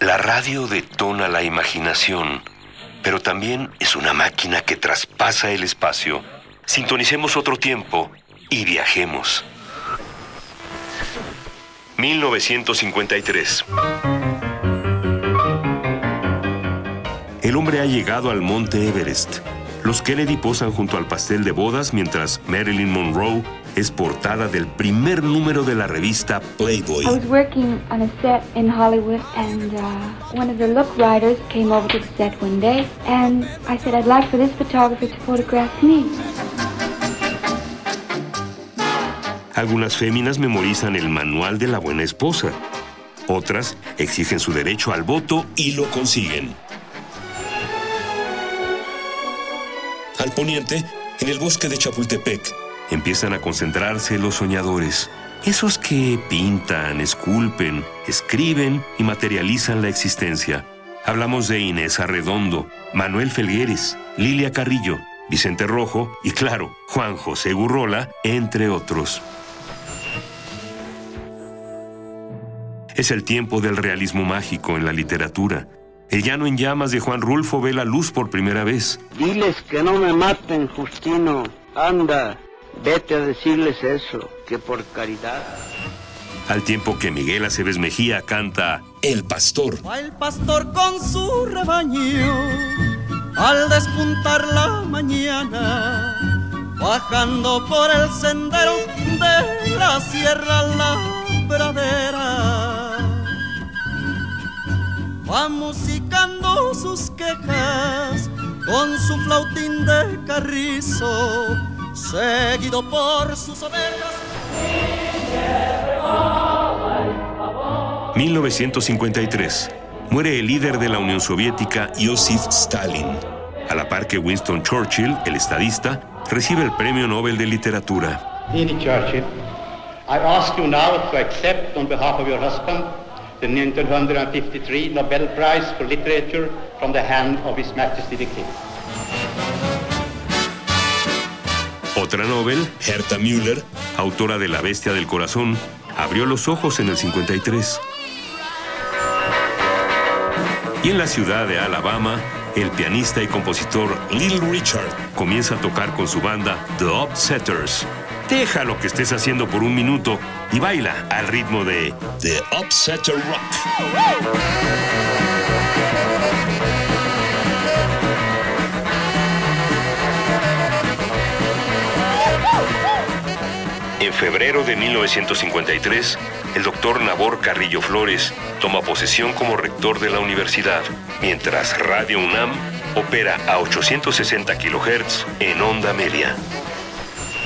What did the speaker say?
La radio detona la imaginación, pero también es una máquina que traspasa el espacio. Sintonicemos otro tiempo y viajemos. 1953. El hombre ha llegado al monte Everest. Los Kennedy posan junto al pastel de bodas mientras Marilyn Monroe es portada del primer número de la revista Playboy. I was working on a set in Hollywood and uh, one of the look writers came over to the set one day and I said I'd like for this photographer to photograph me. Algunas féminas memorizan el manual de la buena esposa. Otras exigen su derecho al voto y lo consiguen. Al poniente, en el bosque de Chapultepec, empiezan a concentrarse los soñadores. Esos que pintan, esculpen, escriben y materializan la existencia. Hablamos de Inés Arredondo, Manuel Felgueres, Lilia Carrillo, Vicente Rojo y claro, Juan José Gurrola, entre otros. Es el tiempo del realismo mágico en la literatura. El llano en llamas de Juan Rulfo ve la luz por primera vez. Diles que no me maten, Justino. Anda, vete a decirles eso, que por caridad. Al tiempo que Miguel Aceves Mejía canta El Pastor. Va el pastor con su rebaño al despuntar la mañana, bajando por el sendero de la sierra labradera. Musicando sus quejas con su flautín de carrizo, seguido por sus ovejas. 1953. Muere el líder de la Unión Soviética, Joseph Stalin. A la par que Winston Churchill, el estadista, recibe el Premio Nobel de Literatura. Churchill, I ask you now to accept on behalf of your husband the 1953 Nobel Prize for Literature from the hand of His Majesty the King. Otra Nobel, Herta Müller, autora de La Bestia del Corazón, abrió los ojos en el 53. Y en la ciudad de Alabama, el pianista y compositor Little Richard comienza a tocar con su banda The Upsetters. Deja lo que estés haciendo por un minuto y baila al ritmo de The Upsetter Rock. En febrero de 1953, el doctor Nabor Carrillo Flores toma posesión como rector de la universidad, mientras Radio UNAM opera a 860 kHz en onda media.